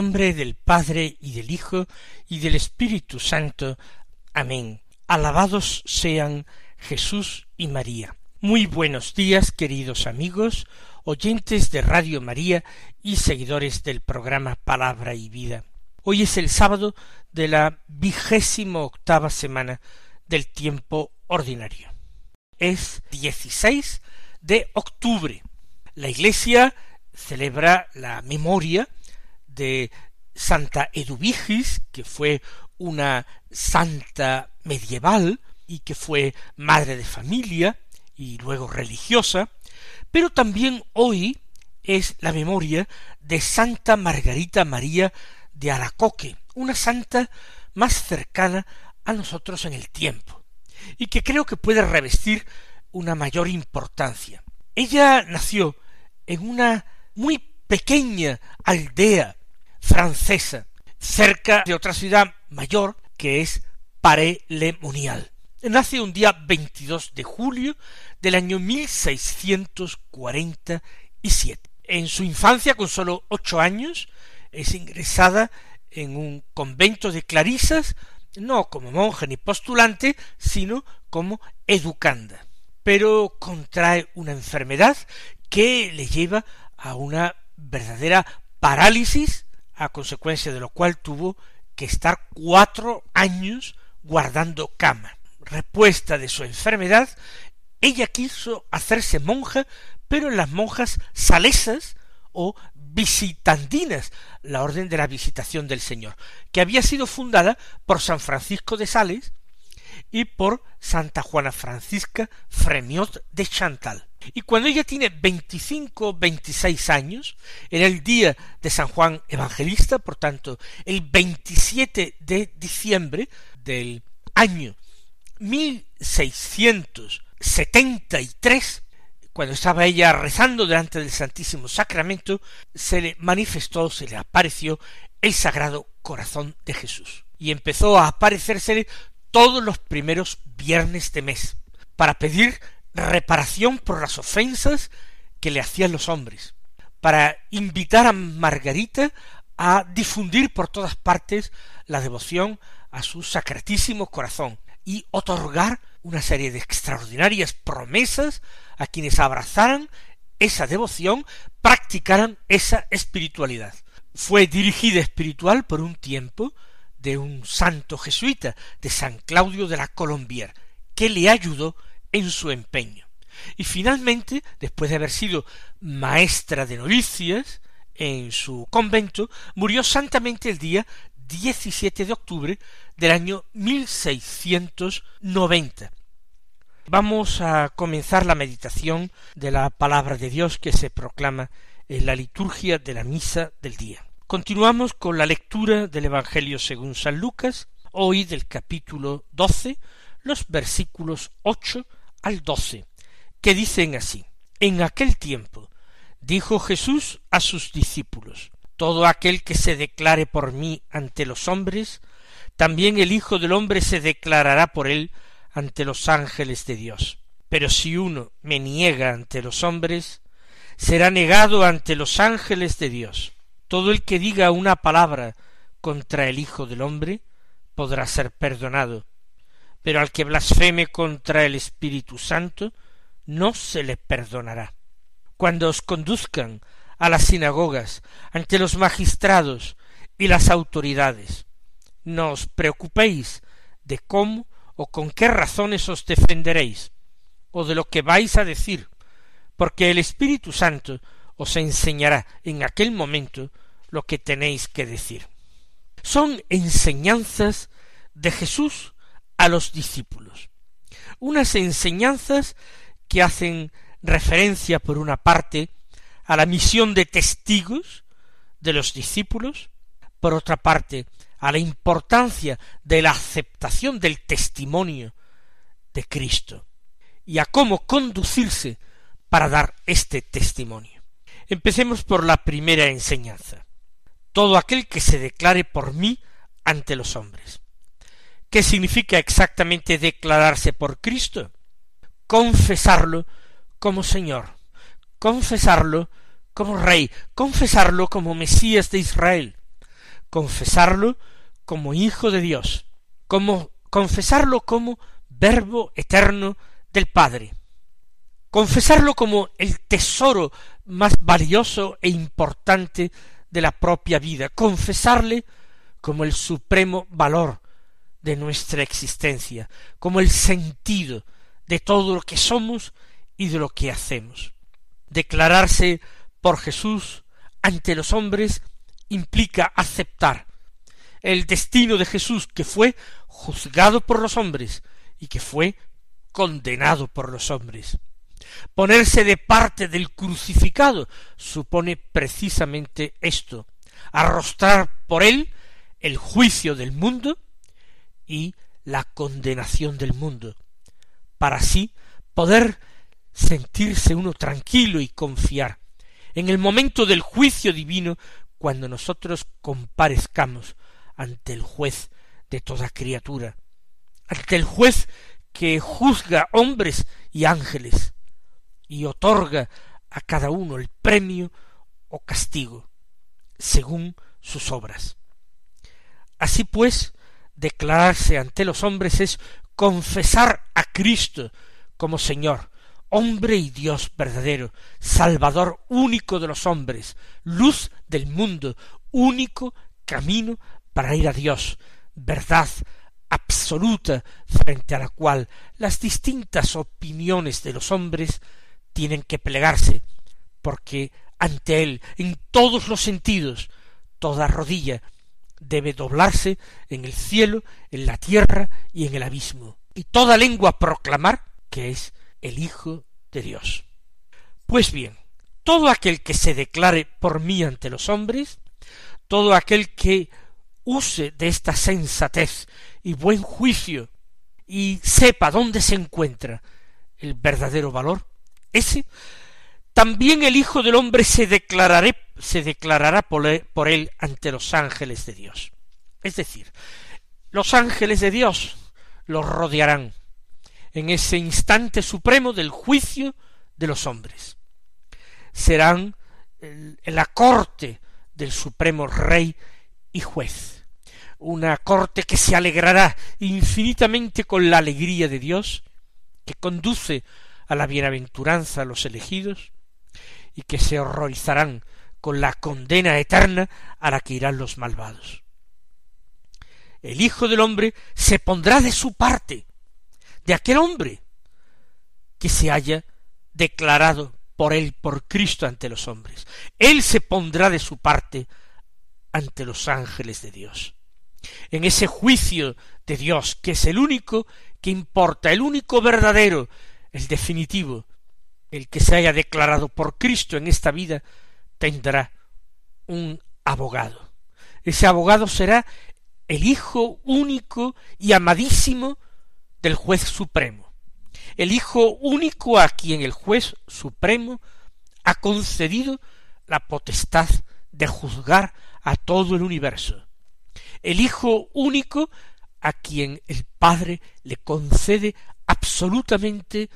Nombre del Padre y del Hijo y del Espíritu Santo. Amén. Alabados sean Jesús y María. Muy buenos días, queridos amigos, oyentes de Radio María y seguidores del programa Palabra y Vida. Hoy es el sábado de la vigésimo octava semana del tiempo ordinario. Es 16 de octubre. La Iglesia celebra la memoria de Santa Eduvigis, que fue una santa medieval y que fue madre de familia y luego religiosa, pero también hoy es la memoria de Santa Margarita María de Alacoque, una santa más cercana a nosotros en el tiempo, y que creo que puede revestir una mayor importancia. Ella nació en una muy pequeña aldea francesa, cerca de otra ciudad mayor que es Paré-le-Monial. Nace un día 22 de julio del año 1647. En su infancia, con sólo ocho años, es ingresada en un convento de clarisas, no como monja ni postulante, sino como educanda. Pero contrae una enfermedad que le lleva a una verdadera parálisis a consecuencia de lo cual tuvo que estar cuatro años guardando cama. Repuesta de su enfermedad, ella quiso hacerse monja, pero en las monjas salesas o visitandinas, la orden de la visitación del Señor, que había sido fundada por San Francisco de Sales y por Santa Juana Francisca Fremiot de Chantal. Y cuando ella tiene veinticinco, veintiséis años, era el día de San Juan Evangelista, por tanto, el 27 de diciembre del año 1673, cuando estaba ella rezando delante del Santísimo Sacramento, se le manifestó, se le apareció el Sagrado Corazón de Jesús. Y empezó a aparecérsele todos los primeros viernes de mes, para pedir reparación por las ofensas que le hacían los hombres, para invitar a Margarita a difundir por todas partes la devoción a su sacratísimo corazón y otorgar una serie de extraordinarias promesas a quienes abrazaran esa devoción, practicaran esa espiritualidad. Fue dirigida espiritual por un tiempo de un santo jesuita, de San Claudio de la Colombier, que le ayudó en su empeño. Y finalmente, después de haber sido maestra de novicias en su convento, murió santamente el día 17 de octubre del año 1690. Vamos a comenzar la meditación de la palabra de Dios que se proclama en la liturgia de la misa del día. Continuamos con la lectura del Evangelio según San Lucas, hoy del capítulo doce, los versículos ocho al doce, que dicen así En aquel tiempo dijo Jesús a sus discípulos Todo aquel que se declare por mí ante los hombres, también el Hijo del hombre se declarará por él ante los ángeles de Dios. Pero si uno me niega ante los hombres, será negado ante los ángeles de Dios. Todo el que diga una palabra contra el Hijo del hombre podrá ser perdonado, pero al que blasfeme contra el Espíritu Santo no se le perdonará. Cuando os conduzcan a las sinagogas, ante los magistrados y las autoridades, no os preocupéis de cómo o con qué razones os defenderéis, o de lo que vais a decir, porque el Espíritu Santo os enseñará en aquel momento lo que tenéis que decir. Son enseñanzas de Jesús a los discípulos. Unas enseñanzas que hacen referencia, por una parte, a la misión de testigos de los discípulos, por otra parte, a la importancia de la aceptación del testimonio de Cristo y a cómo conducirse para dar este testimonio. Empecemos por la primera enseñanza. Todo aquel que se declare por mí ante los hombres. ¿Qué significa exactamente declararse por Cristo? Confesarlo como Señor, confesarlo como Rey, confesarlo como Mesías de Israel, confesarlo como Hijo de Dios, como confesarlo como Verbo eterno del Padre, confesarlo como el tesoro más valioso e importante de la propia vida, confesarle como el supremo valor de nuestra existencia, como el sentido de todo lo que somos y de lo que hacemos. Declararse por Jesús ante los hombres implica aceptar el destino de Jesús que fue juzgado por los hombres y que fue condenado por los hombres. Ponerse de parte del crucificado supone precisamente esto, arrostrar por él el juicio del mundo y la condenación del mundo, para así poder sentirse uno tranquilo y confiar en el momento del juicio divino cuando nosotros comparezcamos ante el juez de toda criatura, ante el juez que juzga hombres y ángeles y otorga a cada uno el premio o castigo según sus obras. Así pues, declararse ante los hombres es confesar a Cristo como Señor, hombre y Dios verdadero, Salvador único de los hombres, luz del mundo, único camino para ir a Dios, verdad absoluta frente a la cual las distintas opiniones de los hombres tienen que plegarse, porque ante él, en todos los sentidos, toda rodilla debe doblarse en el cielo, en la tierra y en el abismo, y toda lengua proclamar que es el Hijo de Dios. Pues bien, todo aquel que se declare por mí ante los hombres, todo aquel que use de esta sensatez y buen juicio y sepa dónde se encuentra el verdadero valor, ese también el Hijo del Hombre se se declarará por él, por él ante los ángeles de Dios. Es decir, los ángeles de Dios los rodearán en ese instante supremo del juicio de los hombres. Serán la corte del supremo rey y juez. Una corte que se alegrará infinitamente con la alegría de Dios, que conduce a la bienaventuranza a los elegidos, y que se horrorizarán con la condena eterna a la que irán los malvados. El Hijo del hombre se pondrá de su parte, de aquel hombre que se haya declarado por él, por Cristo ante los hombres. Él se pondrá de su parte ante los ángeles de Dios. En ese juicio de Dios, que es el único que importa, el único verdadero, el definitivo, el que se haya declarado por Cristo en esta vida, tendrá un abogado. Ese abogado será el Hijo único y amadísimo del juez supremo, el Hijo único a quien el juez supremo ha concedido la potestad de juzgar a todo el universo, el Hijo único a quien el Padre le concede absolutamente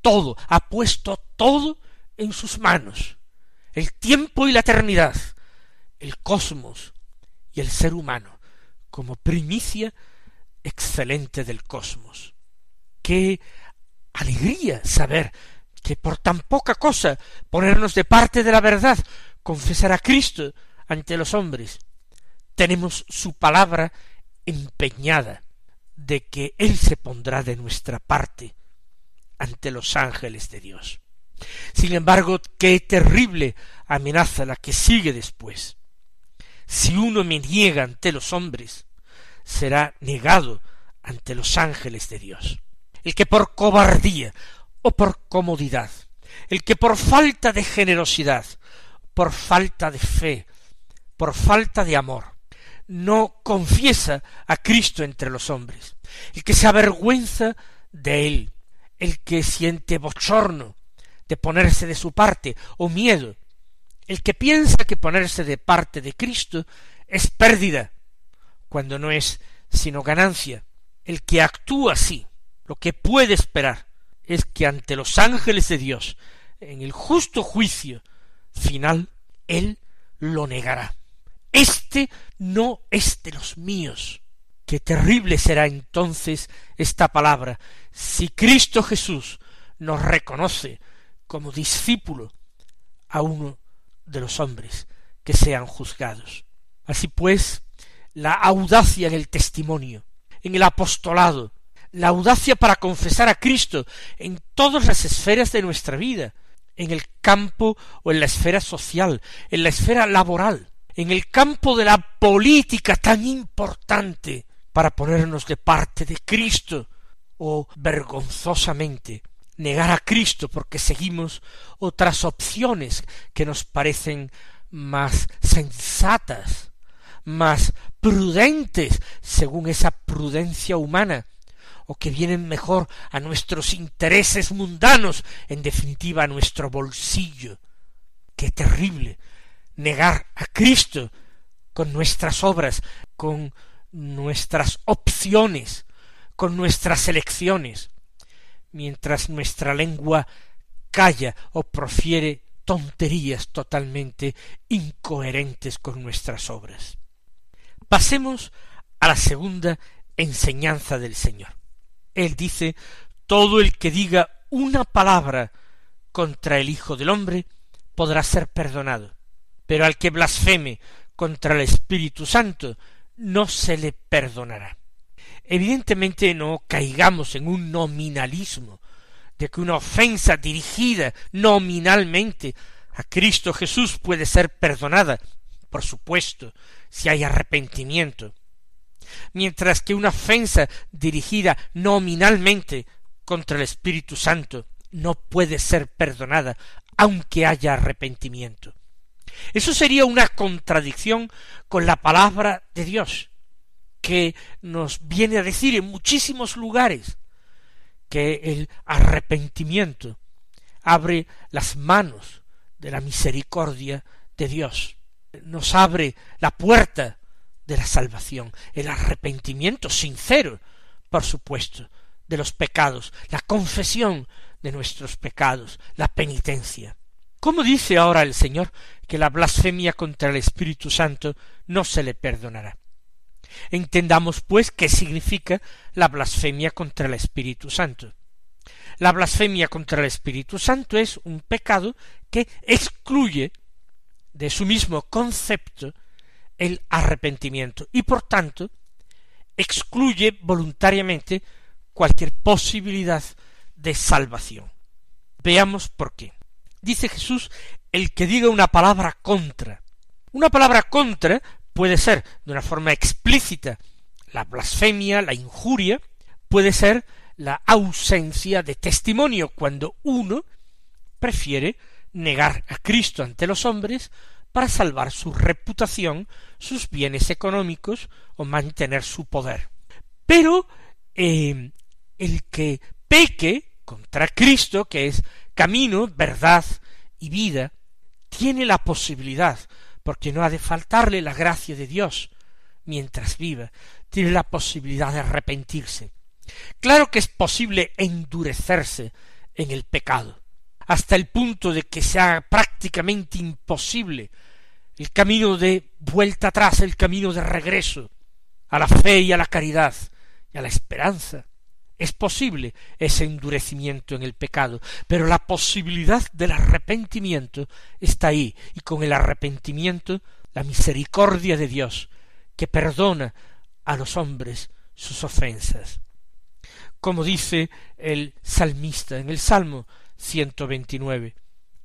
todo, ha puesto todo en sus manos, el tiempo y la eternidad, el cosmos y el ser humano, como primicia excelente del cosmos. Qué alegría saber que por tan poca cosa ponernos de parte de la verdad, confesar a Cristo ante los hombres, tenemos su palabra empeñada de que Él se pondrá de nuestra parte ante los ángeles de Dios. Sin embargo, qué terrible amenaza la que sigue después. Si uno me niega ante los hombres, será negado ante los ángeles de Dios. El que por cobardía o por comodidad, el que por falta de generosidad, por falta de fe, por falta de amor, no confiesa a Cristo entre los hombres, el que se avergüenza de él, el que siente bochorno de ponerse de su parte o miedo, el que piensa que ponerse de parte de Cristo es pérdida, cuando no es sino ganancia, el que actúa así, lo que puede esperar es que ante los ángeles de Dios, en el justo juicio final, él lo negará. Este no es de los míos. Qué terrible será entonces esta palabra si Cristo Jesús nos reconoce como discípulo a uno de los hombres que sean juzgados. Así pues, la audacia en el testimonio, en el apostolado, la audacia para confesar a Cristo en todas las esferas de nuestra vida, en el campo o en la esfera social, en la esfera laboral, en el campo de la política tan importante para ponernos de parte de Cristo, o vergonzosamente negar a Cristo porque seguimos otras opciones que nos parecen más sensatas, más prudentes según esa prudencia humana, o que vienen mejor a nuestros intereses mundanos, en definitiva a nuestro bolsillo. Qué terrible negar a Cristo con nuestras obras, con nuestras opciones, con nuestras elecciones, mientras nuestra lengua calla o profiere tonterías totalmente incoherentes con nuestras obras. Pasemos a la segunda enseñanza del Señor. Él dice todo el que diga una palabra contra el Hijo del hombre podrá ser perdonado, pero al que blasfeme contra el Espíritu Santo no se le perdonará. Evidentemente no caigamos en un nominalismo, de que una ofensa dirigida nominalmente a Cristo Jesús puede ser perdonada, por supuesto, si hay arrepentimiento, mientras que una ofensa dirigida nominalmente contra el Espíritu Santo no puede ser perdonada aunque haya arrepentimiento. Eso sería una contradicción con la palabra de Dios, que nos viene a decir en muchísimos lugares que el arrepentimiento abre las manos de la misericordia de Dios, nos abre la puerta de la salvación, el arrepentimiento sincero, por supuesto, de los pecados, la confesión de nuestros pecados, la penitencia. ¿Cómo dice ahora el Señor que la blasfemia contra el Espíritu Santo no se le perdonará? Entendamos, pues, qué significa la blasfemia contra el Espíritu Santo. La blasfemia contra el Espíritu Santo es un pecado que excluye de su mismo concepto el arrepentimiento y por tanto excluye voluntariamente cualquier posibilidad de salvación. Veamos por qué. Dice Jesús el que diga una palabra contra. Una palabra contra puede ser de una forma explícita la blasfemia, la injuria, puede ser la ausencia de testimonio cuando uno prefiere negar a Cristo ante los hombres para salvar su reputación, sus bienes económicos o mantener su poder. Pero eh, el que peque contra Cristo, que es camino, verdad y vida, tiene la posibilidad, porque no ha de faltarle la gracia de Dios mientras viva, tiene la posibilidad de arrepentirse. Claro que es posible endurecerse en el pecado, hasta el punto de que sea prácticamente imposible el camino de vuelta atrás, el camino de regreso a la fe y a la caridad y a la esperanza. Es posible ese endurecimiento en el pecado, pero la posibilidad del arrepentimiento está ahí, y con el arrepentimiento la misericordia de Dios, que perdona a los hombres sus ofensas como dice el salmista en el Salmo 129.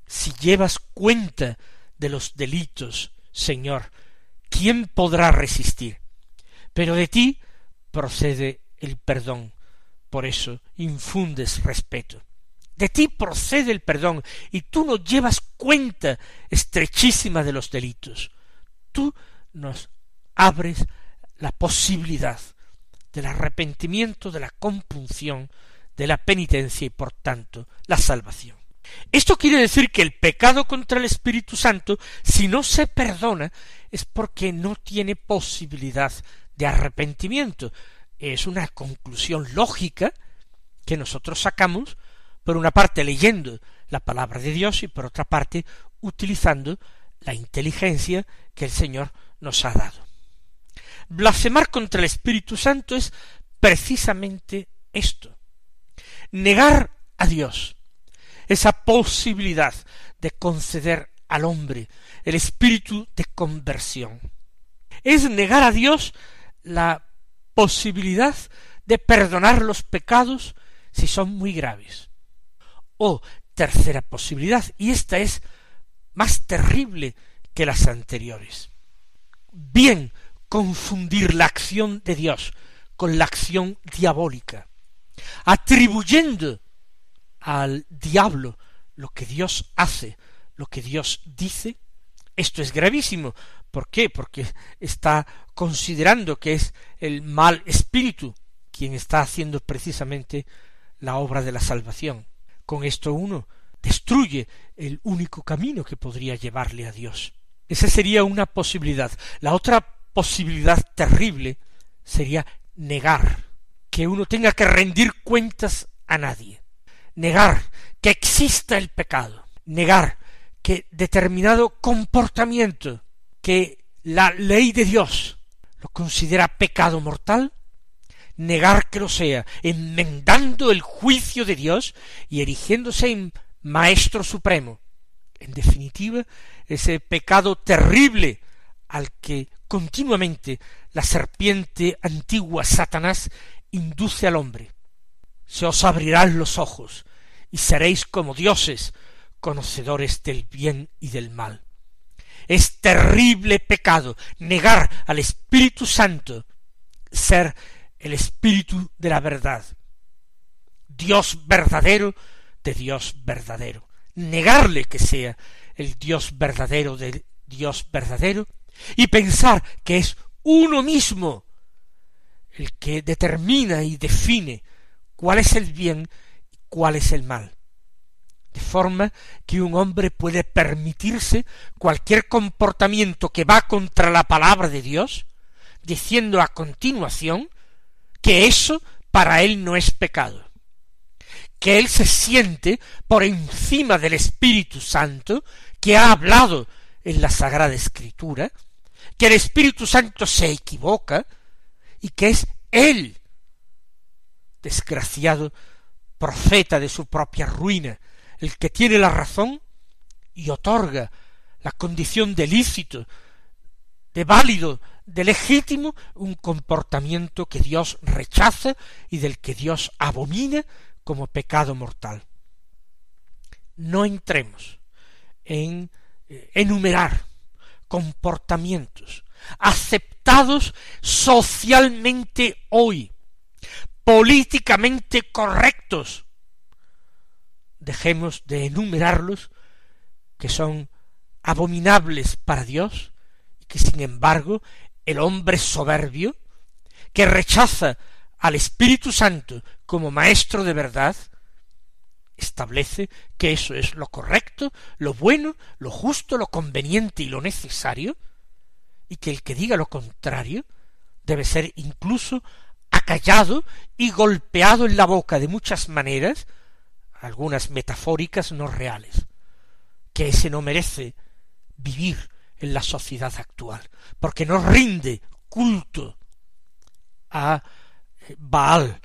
Si llevas cuenta de los delitos, Señor, ¿quién podrá resistir? Pero de ti procede el perdón. Por eso infundes respeto. De ti procede el perdón, y tú no llevas cuenta estrechísima de los delitos. Tú nos abres la posibilidad del arrepentimiento, de la compunción, de la penitencia y por tanto la salvación. Esto quiere decir que el pecado contra el Espíritu Santo, si no se perdona, es porque no tiene posibilidad de arrepentimiento. Es una conclusión lógica que nosotros sacamos, por una parte leyendo la palabra de Dios y por otra parte utilizando la inteligencia que el Señor nos ha dado. Blasfemar contra el Espíritu Santo es precisamente esto, negar a Dios, esa posibilidad de conceder al hombre el espíritu de conversión. Es negar a Dios la posibilidad de perdonar los pecados si son muy graves. O tercera posibilidad, y esta es más terrible que las anteriores. Bien confundir la acción de Dios con la acción diabólica, atribuyendo al diablo lo que Dios hace, lo que Dios dice, esto es gravísimo. ¿Por qué? Porque está considerando que es el mal espíritu quien está haciendo precisamente la obra de la salvación. Con esto uno destruye el único camino que podría llevarle a Dios. Esa sería una posibilidad. La otra posibilidad terrible sería negar que uno tenga que rendir cuentas a nadie negar que exista el pecado, negar que determinado comportamiento que la ley de Dios lo considera pecado mortal, negar que lo sea, enmendando el juicio de Dios y erigiéndose en Maestro Supremo. En definitiva, ese pecado terrible al que continuamente la serpiente antigua Satanás induce al hombre, se os abrirán los ojos, y seréis como dioses, conocedores del bien y del mal. Es terrible pecado negar al Espíritu Santo ser el Espíritu de la verdad, Dios verdadero de Dios verdadero, negarle que sea el Dios verdadero de Dios verdadero, y pensar que es uno mismo el que determina y define cuál es el bien y cuál es el mal. De forma que un hombre puede permitirse cualquier comportamiento que va contra la palabra de Dios, diciendo a continuación que eso para él no es pecado, que él se siente por encima del Espíritu Santo que ha hablado en la Sagrada Escritura, que el Espíritu Santo se equivoca y que es él desgraciado profeta de su propia ruina, el que tiene la razón y otorga la condición de lícito, de válido, de legítimo, un comportamiento que Dios rechaza y del que Dios abomina como pecado mortal. No entremos en eh, enumerar comportamientos aceptados socialmente hoy políticamente correctos. Dejemos de enumerarlos que son abominables para Dios y que sin embargo el hombre soberbio que rechaza al Espíritu Santo como maestro de verdad establece que eso es lo correcto, lo bueno, lo justo, lo conveniente y lo necesario, y que el que diga lo contrario debe ser incluso acallado y golpeado en la boca de muchas maneras, algunas metafóricas no reales, que ese no merece vivir en la sociedad actual, porque no rinde culto a Baal,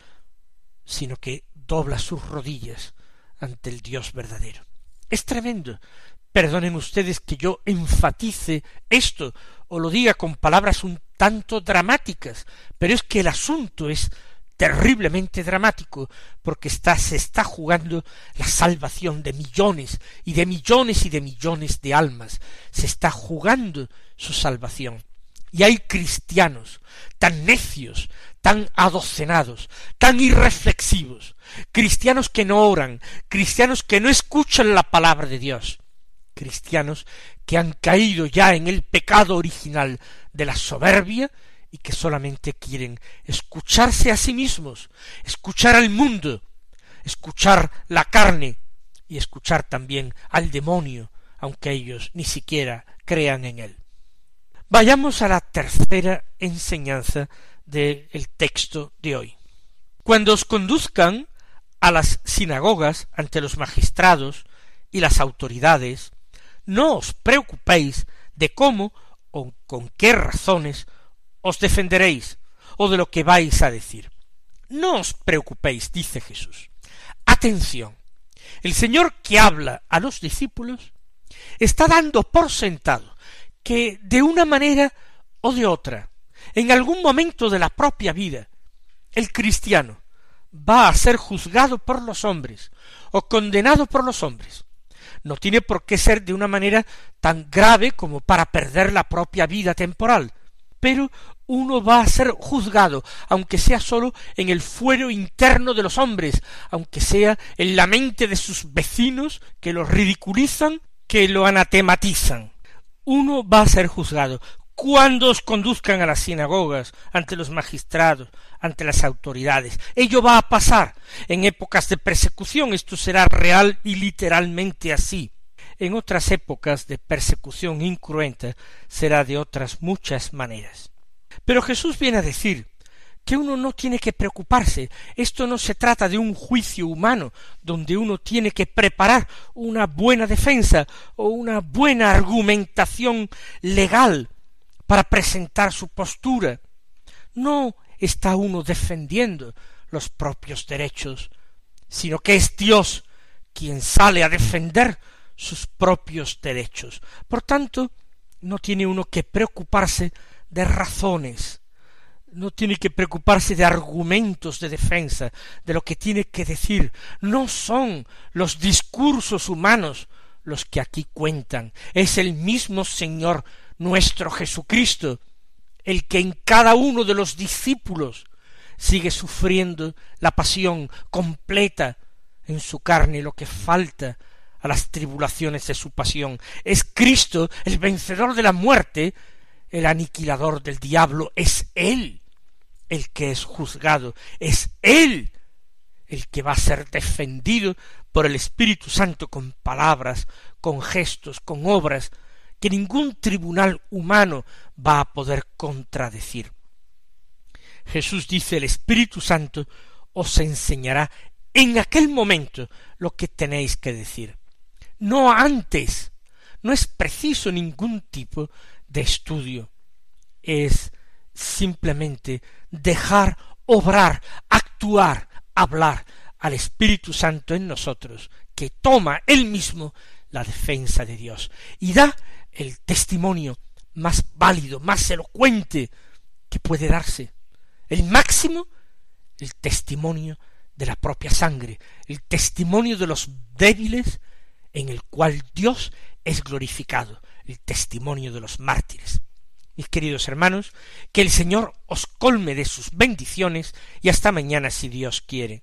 sino que dobla sus rodillas ante el Dios verdadero. Es tremendo. Perdonen ustedes que yo enfatice esto o lo diga con palabras un tanto dramáticas, pero es que el asunto es terriblemente dramático, porque está, se está jugando la salvación de millones y de millones y de millones de almas, se está jugando su salvación. Y hay cristianos tan necios, tan adocenados, tan irreflexivos, cristianos que no oran, cristianos que no escuchan la palabra de Dios, cristianos que han caído ya en el pecado original de la soberbia y que solamente quieren escucharse a sí mismos, escuchar al mundo, escuchar la carne y escuchar también al demonio, aunque ellos ni siquiera crean en él. Vayamos a la tercera enseñanza del texto de hoy. Cuando os conduzcan a las sinagogas ante los magistrados y las autoridades, no os preocupéis de cómo o con qué razones os defenderéis o de lo que vais a decir. No os preocupéis, dice Jesús. Atención. El Señor que habla a los discípulos está dando por sentado que de una manera o de otra, en algún momento de la propia vida, el cristiano va a ser juzgado por los hombres o condenado por los hombres. No tiene por qué ser de una manera tan grave como para perder la propia vida temporal, pero uno va a ser juzgado, aunque sea sólo en el fuero interno de los hombres, aunque sea en la mente de sus vecinos que lo ridiculizan, que lo anatematizan. Uno va a ser juzgado cuando os conduzcan a las sinagogas, ante los magistrados, ante las autoridades. Ello va a pasar en épocas de persecución, esto será real y literalmente así. En otras épocas de persecución incruenta será de otras muchas maneras. Pero Jesús viene a decir que uno no tiene que preocuparse. Esto no se trata de un juicio humano, donde uno tiene que preparar una buena defensa o una buena argumentación legal para presentar su postura. No está uno defendiendo los propios derechos, sino que es Dios quien sale a defender sus propios derechos. Por tanto, no tiene uno que preocuparse de razones, no tiene que preocuparse de argumentos de defensa, de lo que tiene que decir. No son los discursos humanos los que aquí cuentan, es el mismo Señor nuestro Jesucristo, el que en cada uno de los discípulos sigue sufriendo la pasión completa en su carne lo que falta a las tribulaciones de su pasión. Es Cristo el vencedor de la muerte, el aniquilador del diablo, es Él el que es juzgado, es Él el que va a ser defendido por el Espíritu Santo con palabras, con gestos, con obras, que ningún tribunal humano va a poder contradecir. Jesús dice el Espíritu Santo os enseñará en aquel momento lo que tenéis que decir. No antes. No es preciso ningún tipo de estudio. Es simplemente dejar obrar, actuar, hablar al Espíritu Santo en nosotros, que toma él mismo la defensa de Dios y da el testimonio más válido, más elocuente que puede darse. El máximo, el testimonio de la propia sangre, el testimonio de los débiles en el cual Dios es glorificado, el testimonio de los mártires. Mis queridos hermanos, que el Señor os colme de sus bendiciones y hasta mañana si Dios quiere.